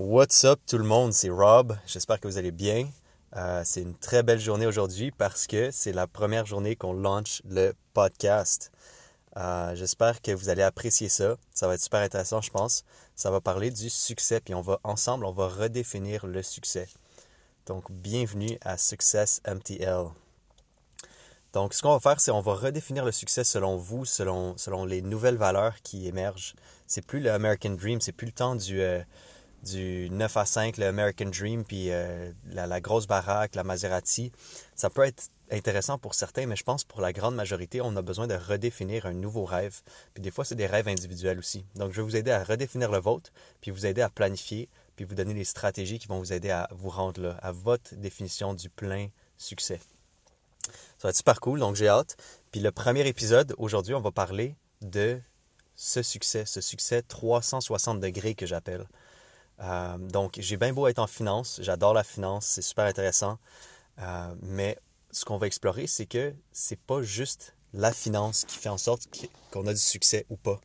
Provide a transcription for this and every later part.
What's up tout le monde, c'est Rob. J'espère que vous allez bien. Euh, c'est une très belle journée aujourd'hui parce que c'est la première journée qu'on lance le podcast. Euh, j'espère que vous allez apprécier ça. Ça va être super intéressant, je pense. Ça va parler du succès, puis on va ensemble, on va redéfinir le succès. Donc, bienvenue à Success MTL. Donc, ce qu'on va faire, c'est on va redéfinir le succès selon vous, selon, selon les nouvelles valeurs qui émergent. C'est plus le American Dream, c'est plus le temps du, euh, du 9 à 5, le American Dream, puis euh, la, grosse baraque, la Maserati. Ça peut être intéressant pour certains, mais je pense pour la grande majorité, on a besoin de redéfinir un nouveau rêve. Puis des fois, c'est des rêves individuels aussi. Donc, je vais vous aider à redéfinir le vôtre, puis vous aider à planifier, puis vous donner des stratégies qui vont vous aider à vous rendre là, à votre définition du plein succès. Ça va être super cool, donc j'ai hâte. Puis le premier épisode, aujourd'hui, on va parler de ce succès, ce succès 360 degrés que j'appelle. Euh, donc, j'ai bien beau être en finance, j'adore la finance, c'est super intéressant. Euh, mais ce qu'on va explorer, c'est que c'est pas juste la finance qui fait en sorte qu'on a du succès ou pas.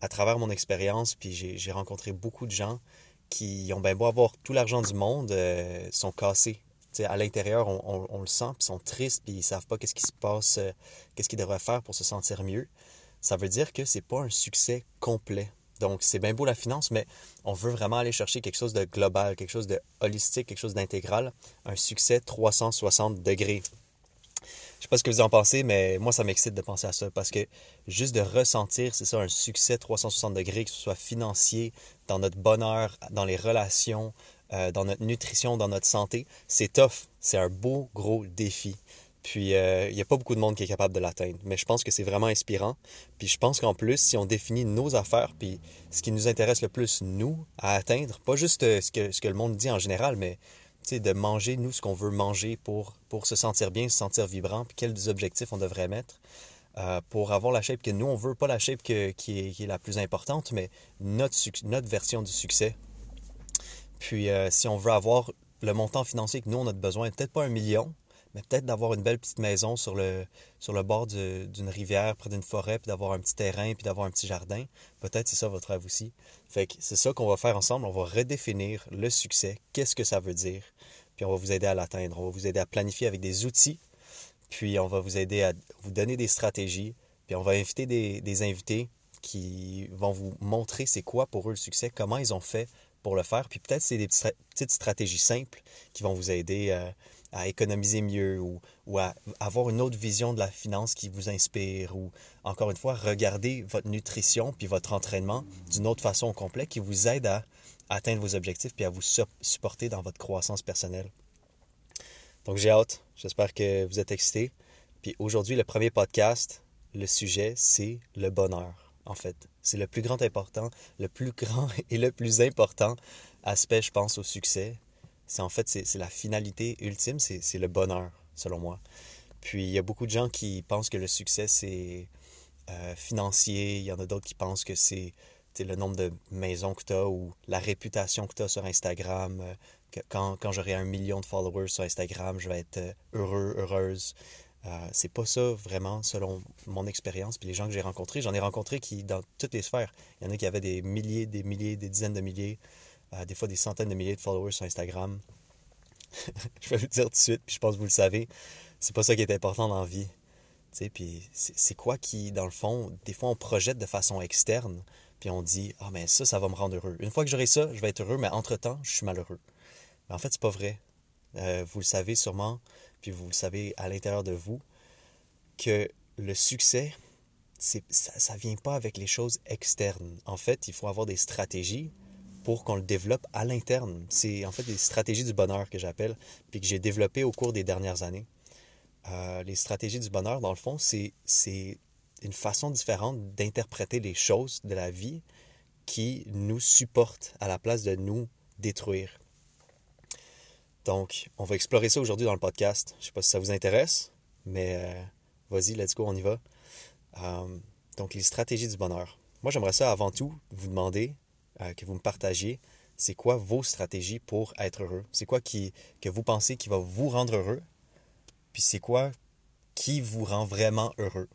À travers mon expérience, puis j'ai rencontré beaucoup de gens qui ont bien beau avoir tout l'argent du monde, euh, sont cassés. à l'intérieur, on, le sent, puis sont tristes, puis ils savent pas qu'est-ce qui se passe, qu'est-ce qu'ils devraient faire pour se sentir mieux. Ça veut dire que c'est pas un succès complet. Donc, c'est bien beau la finance, mais on veut vraiment aller chercher quelque chose de global, quelque chose de holistique, quelque chose d'intégral, un succès 360 degrés. Je sais pas ce que vous en pensez, mais moi, ça m'excite de penser à ça parce que juste de ressentir, c'est ça, un succès 360 degrés, que ce soit financier, dans notre bonheur, dans les relations, euh, dans notre nutrition, dans notre santé, c'est tough. C'est un beau, gros défi. Puis, euh, il n'y a pas beaucoup de monde qui est capable de l'atteindre. Mais je pense que c'est vraiment inspirant. Puis, je pense qu'en plus, si on définit nos affaires, puis ce qui nous intéresse le plus, nous, à atteindre, pas juste euh, ce que, ce que le monde dit en général, mais de manger, nous, ce qu'on veut manger pour, pour se sentir bien, se sentir vibrant, puis quels objectifs on devrait mettre euh, pour avoir la shape que nous, on veut, pas la shape qui, est, qui, est, la plus importante, mais notre, notre version du succès. Puis, si on veut avoir le montant financier que nous, on a besoin, peut-être pas un million, mais peut-être d'avoir une belle petite maison sur le, sur le bord d'une rivière, près d'une forêt, puis d'avoir un petit terrain, puis d'avoir un petit jardin. Peut-être c'est ça votre rêve aussi. Fait que c'est ça qu'on va faire ensemble. On va redéfinir le succès. Qu'est-ce que ça veut dire? Puis on va vous aider à l'atteindre. On va vous aider à planifier avec des outils. Puis on va vous aider à vous donner des stratégies. Puis on va inviter des, des invités qui vont vous montrer c'est quoi pour eux le succès, comment ils ont fait pour le faire. Puis peut-être c'est des petites stratégies simples qui vont vous aider à à économiser mieux ou, ou, à avoir une autre vision de la finance qui vous inspire ou encore une fois regarder votre nutrition puis votre entraînement d'une autre façon complète qui vous aide à atteindre vos objectifs puis à vous supporter dans votre croissance personnelle. Donc j'ai hâte, j'espère que vous êtes excités. Puis aujourd'hui le premier podcast, le sujet c'est le bonheur en fait. C'est le plus grand important, le plus grand et le plus important aspect je pense au succès c'est en fait, c'est la finalité ultime, c'est le bonheur, selon moi. Puis il y a beaucoup de gens qui pensent que le succès, c'est euh, financier. Il y en a d'autres qui pensent que c'est le nombre de maisons que tu as ou la réputation que tu as sur Instagram. Euh, quand j'aurai un million de followers sur Instagram, je vais être euh, heureux, heureuse. c'est pas ça vraiment selon mon expérience. Puis les gens que j'ai rencontrés, j'en ai rencontré qui, dans toutes les sphères, il y en a qui avaient des milliers, des milliers, des dizaines de milliers des fois des centaines de milliers de followers sur Instagram. je vais vous le dire tout de suite, puis je pense que vous le savez, c'est pas ça qui est important dans la vie. Puis c'est quoi qui, dans le fond, des fois on projette de façon externe, puis on dit Ah, mais ça, ça va me rendre heureux. Une fois que j'aurai ça, je vais être heureux, mais entre-temps, je suis malheureux. En fait, c'est pas vrai. Euh, vous le savez sûrement, puis vous le savez à l'intérieur de vous, que le succès, ça ne vient pas avec les choses externes. En fait, il faut avoir des stratégies, pour qu'on le développe à l'interne. C'est en fait des stratégies du bonheur que j'appelle, puis que j'ai développées au cours des dernières années. Euh, les stratégies du bonheur, dans le fond, c'est une façon différente d'interpréter les choses de la vie qui nous supportent à la place de nous détruire. Donc, on va explorer ça aujourd'hui dans le podcast. Je ne sais pas si ça vous intéresse, mais euh, vas-y, let's go, on y va. Euh, donc, les stratégies du bonheur. Moi, j'aimerais ça avant tout vous demander euh, que vous me partagiez. C'est quoi vos stratégies pour être heureux? C'est quoi que vous pensez qui va vous rendre heureux? Puis c'est quoi qui vous rend vraiment heureux?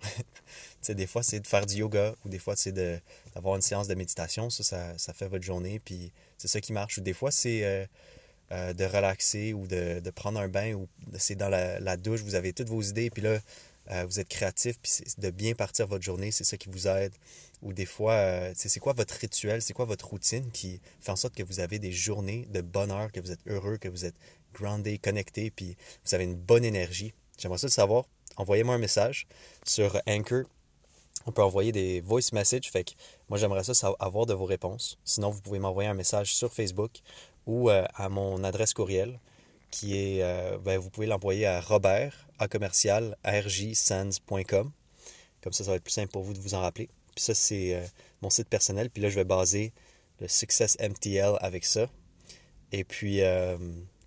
des fois, c'est de faire du yoga ou des fois, c'est d'avoir une séance de méditation. Ça, ça, fait votre journée, puis c'est ça qui marche. Ou des fois, c'est euh, euh, de relaxer ou de, de, prendre un bain ou c'est dans la, la, douche, vous avez toutes vos idées, puis là, euh, vous êtes créatif, puis de bien partir votre journée, c'est ça qui vous aide. Ou des fois, c'est quoi votre rituel, c'est quoi votre routine qui fait en sorte que vous avez des journées de bonheur, que vous êtes heureux, que vous êtes groundé, connecté, puis vous avez une bonne énergie? J'aimerais ça le savoir. Envoyez-moi un message sur Anchor on peut envoyer des voice messages. Fait que moi, j'aimerais ça avoir de vos réponses. Sinon, vous pouvez m'envoyer un message sur Facebook ou euh, à mon adresse courriel euh, ben, vous pouvez l'envoyer à robert, à commercial, rjsands.com. Comme ça, ça va être plus simple pour vous de vous en rappeler. Puis ça, c'est euh, mon site personnel. Puis là, je vais baser le Success MTL avec ça. Et puis,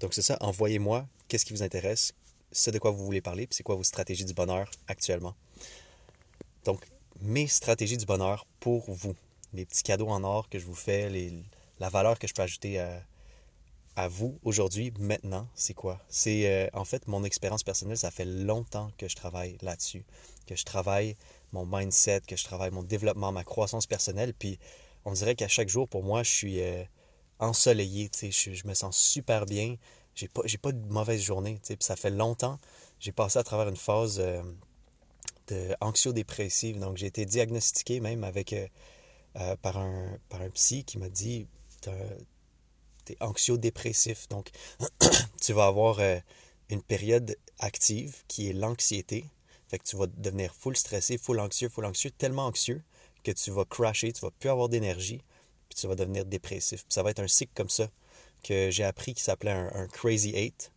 donc c'est ça, envoyez-moi qu'est-ce qui vous intéresse, ce de quoi vous voulez parler, puis c'est quoi vos stratégies du bonheur actuellement. Donc, mes stratégies du bonheur pour vous. Les petits cadeaux en or que je vous fais, la valeur que je peux ajouter à, à vous aujourd'hui, maintenant, c'est quoi? C'est euh, en fait mon expérience personnelle, ça fait longtemps que je travaille là-dessus, que je travaille mon mindset, que je travaille mon développement, ma croissance personnelle, puis on dirait qu'à chaque jour, pour moi, je suis euh, ensoleillé, je, je, me sens super bien, j'ai pas, pas de mauvaise journée, puis ça fait longtemps, j'ai passé à travers une phase... Euh. Donc, j'ai été diagnostiqué même avec, euh, euh, par, un, par un psy qui m'a dit es anxio-dépressif. Donc, tu vas avoir euh, une période active qui est l'anxiété. Fait que tu vas devenir full stressé, full anxieux, full anxieux, tellement anxieux que tu vas crasher, tu vas plus avoir d'énergie, puis tu vas devenir dépressif. ça va être un cycle comme ça que j'ai appris qui s'appelait un, un, Crazy Eight.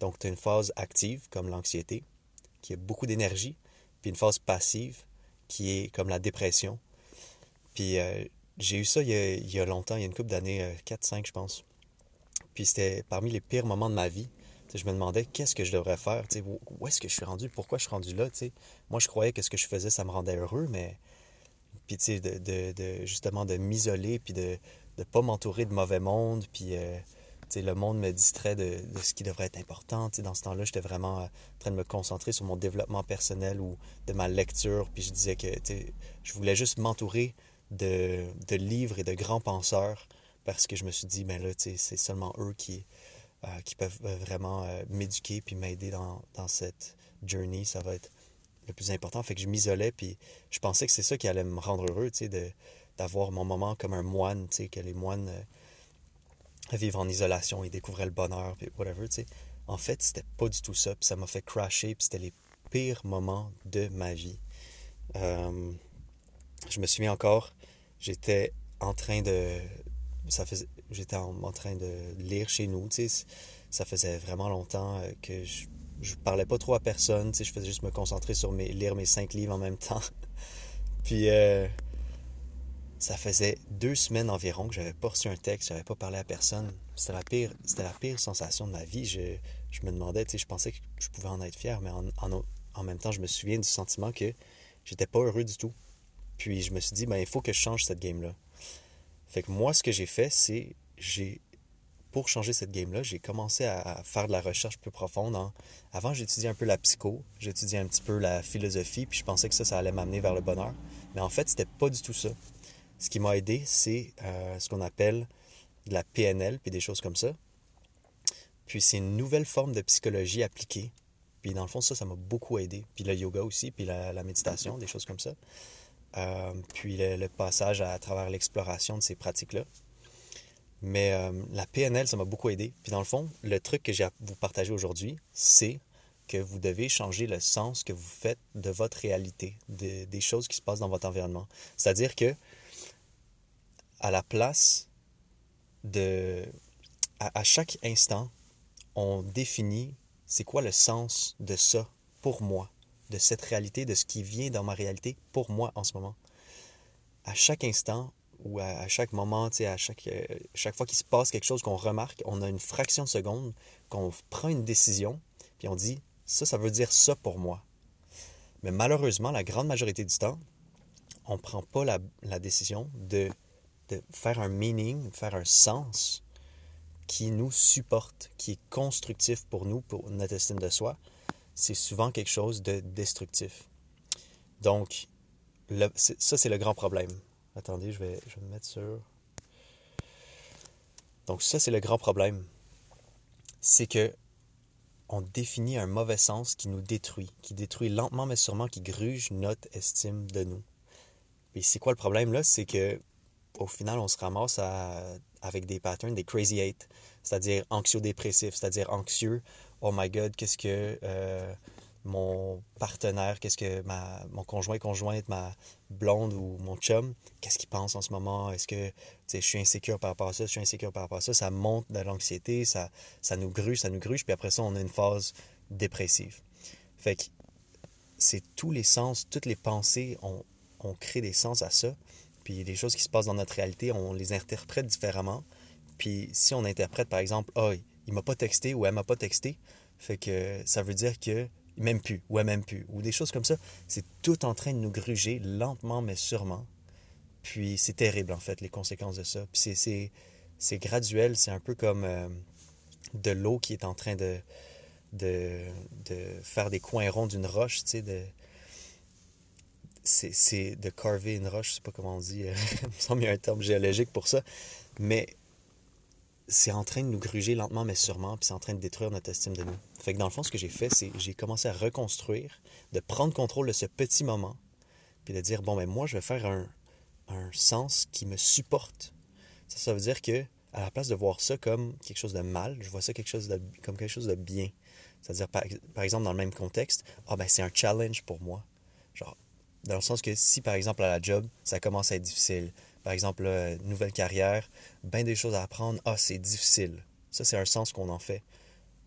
Donc, tu as une phase active, comme l'anxiété, qui a beaucoup d'énergie puis une phase passive qui est comme la dépression. Puis euh, j'ai eu ça il y, a, longtemps, il y a une couple d'années, 4-5 euh, je pense. Puis c'était parmi les pires moments de ma vie. je me demandais qu'est-ce que je devrais faire, où, où est-ce que je suis rendu, pourquoi je suis rendu là? Moi je croyais que ce que je faisais, ça me rendait heureux, mais puis de, justement de m'isoler, puis de ne pas m'entourer de mauvais monde, puis euh, le monde me distrait de, ce qui devrait être important. dans ce temps-là, j'étais vraiment en train de me concentrer sur mon développement personnel ou de ma lecture. Puis je disais que je voulais juste m'entourer de, livres et de grands penseurs parce que je me suis dit, ben là, c'est seulement eux qui, euh, qui peuvent euh, vraiment euh, m'éduquer puis m'aider dans, cette journey. Ça va être le plus important. Fait que je m'isolais puis je pensais que c'est ça qui allait me rendre heureux, d'avoir mon moment comme un moine, que les moines vivre en isolation et découvrir le bonheur, puis whatever, tu sais. En fait, c'était pas du tout ça, puis ça m'a fait crasher, puis c'était les pires moments de ma vie. Je me souviens encore, j'étais en train de... Ça faisait, j'étais en, train de lire chez nous, tu sais. Ça faisait vraiment longtemps euh, que je, je parlais pas trop à personne, tu sais. Je faisais juste me concentrer sur mes, lire mes cinq livres en même temps. puis... Euh, ça faisait deux semaines environ que j'avais pas reçu un texte, j'avais pas parlé à personne. C'était la pire, c'était la pire sensation de ma vie. Je, je me demandais, tu sais, je pensais que je pouvais en être fier, mais en, en, même temps, je me souviens du sentiment que j'étais pas heureux du tout. Puis je me suis dit, ben, il faut que je change cette game-là. Fait que moi, ce que j'ai fait, c'est, j'ai, pour changer cette game-là, j'ai commencé à, faire de la recherche plus profonde. Avant, j'étudiais un peu la psycho, j'étudiais un petit peu la philosophie, puis je pensais que ça, ça allait m'amener vers le bonheur. Mais en fait, c'était pas du tout ça. Ce qui m'a aidé, c'est euh, ce qu'on appelle de la PNL, puis des choses comme ça. Puis c'est une nouvelle forme de psychologie appliquée. Puis dans le fond, ça, ça m'a beaucoup aidé. Puis le yoga aussi, puis la, méditation, des choses comme ça. Euh, puis le, passage à, travers l'exploration de ces pratiques-là. Mais euh, la PNL, ça m'a beaucoup aidé. Puis dans le fond, le truc que j'ai à vous partager aujourd'hui, c'est que vous devez changer le sens que vous faites de votre réalité, des choses qui se passent dans votre environnement. C'est-à-dire que à la place de... À, chaque instant, on définit c'est quoi le sens de ça pour moi, de cette réalité, de ce qui vient dans ma réalité pour moi en ce moment. À chaque instant ou à, chaque moment, à chaque, euh, chaque fois qu'il se passe quelque chose qu'on remarque, on a une fraction de seconde qu'on prend une décision, puis on dit ça, ça veut dire ça pour moi. Mais malheureusement, la grande majorité du temps, on ne prend pas la, la décision de de faire un meaning, faire un sens qui nous supporte, qui est constructif pour nous, pour notre estime de soi, c'est souvent quelque chose de destructif. Donc, ça, c'est le grand problème. Attendez, je vais, je me mettre sur... Donc, ça, c'est le grand problème. C'est que on définit un mauvais sens qui nous détruit, qui détruit lentement mais sûrement, qui gruge notre estime de nous. Et c'est quoi le problème là? C'est que au final, on se ramasse avec des patterns, des crazy eight, c'est-à-dire anxio-dépressif, c'est-à-dire anxieux. Oh my god, qu'est-ce que euh, mon partenaire, qu'est-ce que ma, mon conjoint, conjointe, ma blonde ou mon chum, qu'est-ce qu'il pense en ce moment? Est-ce que je suis insécure par rapport à ça? Je suis insécure par rapport à ça. Ça monte de l'anxiété, ça, ça nous gruge, ça nous gruge, puis après ça, on a une phase dépressive. Fait que c'est tous les sens, toutes les pensées, on, on crée des sens à ça. Puis les choses qui se passent dans notre réalité, on les interprète différemment. Puis si on interprète, par exemple, oh, il m'a pas texté ou elle m'a pas texté, fait que ça veut dire que même plus, ou même plus, ou des choses comme ça. C'est tout en train de nous gruger lentement mais sûrement. Puis c'est terrible en fait, les conséquences de ça. Puis c'est graduel, c'est un peu comme euh, de l'eau qui est en train de, de, faire des coins ronds d'une roche, tu sais, de... C'est de carver une roche, je sais pas comment on dit, il me semble y a un terme géologique pour ça, mais c'est en train de nous gruger lentement mais sûrement, puis c'est en train de détruire notre estime de nous. Fait que dans le fond, ce que j'ai fait, c'est j'ai commencé à reconstruire, de prendre contrôle de ce petit moment, puis de dire, bon, ben moi, je vais faire un, un sens qui me supporte. Ça, ça veut dire que à la place de voir ça comme quelque chose de mal, je vois ça quelque chose de, comme quelque chose de bien. C'est-à-dire, par, par, exemple, dans le même contexte, ah ben c'est un challenge pour moi. Genre, dans le sens que si, par exemple, à la job, ça commence à être difficile, par exemple, nouvelle carrière, bien des choses à apprendre. Ah, c'est difficile. Ça, c'est un sens qu'on en fait.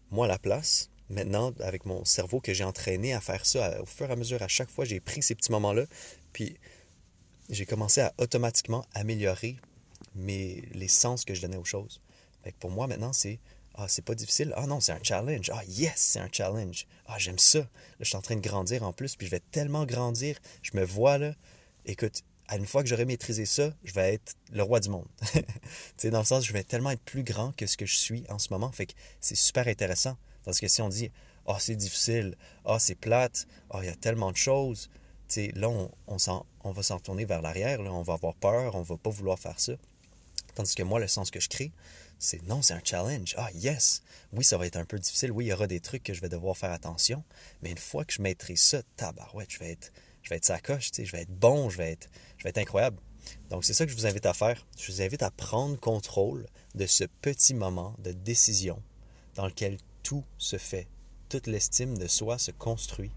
Moi, la place, maintenant, avec mon cerveau que j'ai entraîné à faire ça, au fur et à mesure, à chaque fois, j'ai pris ces petits moments-là, puis j'ai commencé à automatiquement améliorer mes, les sens que je donnais aux choses. pour moi, maintenant, c'est Ah, c'est pas difficile. Ah non, c'est un challenge. Ah yes, c'est un challenge. Ah, j'aime ça. Là, je suis en train de grandir en plus, puis je vais tellement grandir. Je me vois là. Écoute, une fois que j'aurai maîtrisé ça, je vais être le roi du monde. tu sais, dans le sens, je vais tellement être plus grand que ce que je suis en ce moment. Fait que c'est super intéressant. Parce que si on dit, oh, c'est difficile, oh, c'est plate, oh, il y a tellement de choses, tu sais, là, on va s'en tourner vers l'arrière, on va avoir peur, on va pas vouloir faire ça. Tandis que moi, le sens que je crée, c'est non, c'est un challenge. Ah, yes! Oui, ça va être un peu difficile. Oui, il y aura des trucs que je vais devoir faire attention. Mais une fois que je maîtrise ça, tabarouette, je vais être je vais être sacoche, je vais être bon, je vais être, je vais être incroyable. Donc, c'est ça que je vous invite à faire. Je vous invite à prendre contrôle de ce petit moment de décision dans lequel tout se fait. Toute l'estime de soi se construit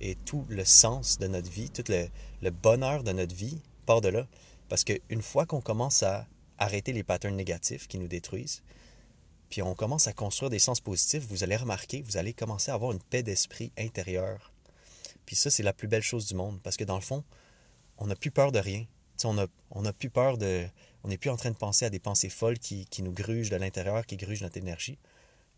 et tout le sens de notre vie, tout le, le bonheur de notre vie part de là. Parce qu'une fois qu'on commence à arrêter les patterns négatifs qui nous détruisent, puis on commence à construire des sens positifs, vous allez remarquer, vous allez commencer à avoir une paix d'esprit intérieure puis ça, c'est la plus belle chose du monde. Parce que dans le fond, on n'a plus peur de rien. on n'a plus peur de. On n'est plus en train de penser à des pensées folles qui, nous grugent de l'intérieur, qui grugent notre énergie.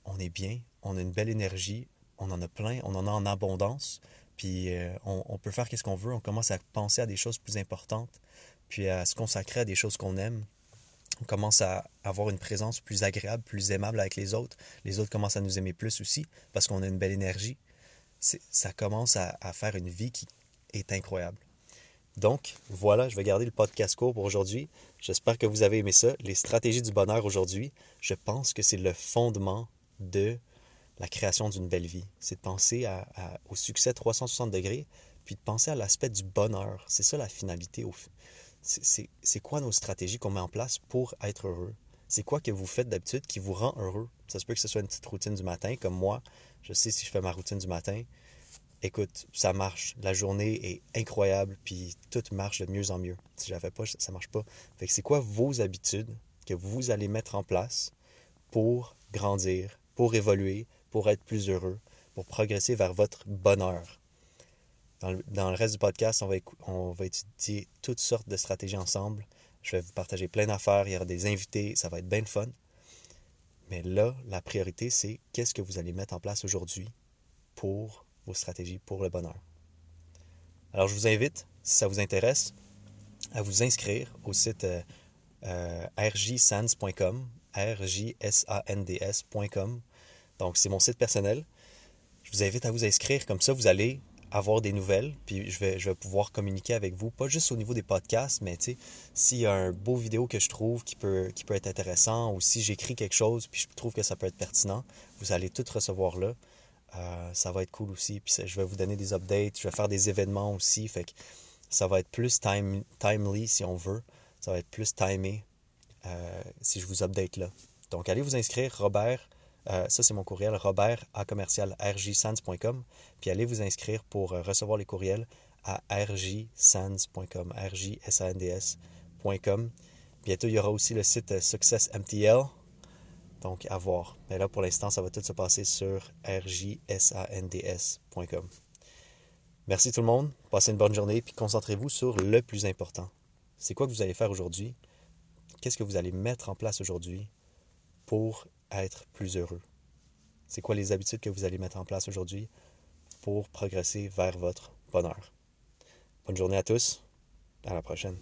On est bien, on a une belle énergie, on en a plein, on en a en abondance. Puis euh, on, on, peut faire ce qu'on veut. On commence à penser à des choses plus importantes, puis à se consacrer à des choses qu'on aime. On commence à avoir une présence plus agréable, plus aimable avec les autres. Les autres commencent à nous aimer plus aussi parce qu'on a une belle énergie ça commence à, faire une vie qui est incroyable. Donc, voilà, je vais garder le podcast court pour aujourd'hui. J'espère que vous avez aimé ça. Les stratégies du bonheur aujourd'hui, je pense que c'est le fondement de la création d'une belle vie. C'est de penser au succès 360 degrés, puis de penser à l'aspect du bonheur. C'est ça la finalité. C'est quoi nos stratégies qu'on met en place pour être heureux? C'est quoi que vous faites d'habitude qui vous rend heureux? Ça se peut que ce soit une petite routine du matin, comme moi. Je sais si je fais ma routine du matin, écoute, ça marche. La journée est incroyable, puis tout marche de mieux en mieux. Si je la fais pas, ça marche pas. C'est quoi vos habitudes que vous allez mettre en place pour grandir, pour évoluer, pour être plus heureux, pour progresser vers votre bonheur? Dans le, reste du podcast, on va étudier toutes sortes de stratégies ensemble. Je vais vous partager plein d'affaires, il y aura des invités, ça va être bien le fun. Mais là, la priorité, c'est qu'est-ce que vous allez mettre en place aujourd'hui pour vos stratégies pour le bonheur. Alors, je vous invite, si ça vous intéresse, à vous inscrire au site euh, euh rjsands.com, rjsands.com. Donc, c'est mon site personnel. je vous invite à vous inscrire. Comme ça, vous allez avoir des nouvelles, puis je vais, je vais pouvoir communiquer avec vous, pas juste au niveau des podcasts, mais tu sais, s'il y a un beau vidéo que je trouve qui peut, qui peut être intéressant, ou si j'écris quelque chose, puis je trouve que ça peut être pertinent, vous allez tout recevoir là. Euh, ça va être cool aussi. Puis je vais vous donner des updates, je vais faire des événements aussi. Fait que ça va être plus time, timely si on veut. Ça va être plus timé euh, si je vous update là. Donc allez vous inscrire, Robert. Euh, ça, c'est mon courriel, robert à commercial Puis allez vous inscrire pour recevoir les courriels à rjsands.com. Bientôt, il y aura aussi le site Success MTL. Donc, à voir. Mais là, pour l'instant, ça va tout se passer sur rjsands.com. Merci tout le monde. Passez une bonne journée. Puis concentrez-vous sur le plus important. C'est quoi que vous allez faire aujourd'hui? Qu'est-ce que vous allez mettre en place aujourd'hui pour être plus heureux? C'est quoi les habitudes que vous allez mettre en place aujourd'hui pour progresser vers votre bonheur? Bonne journée à tous. À la prochaine.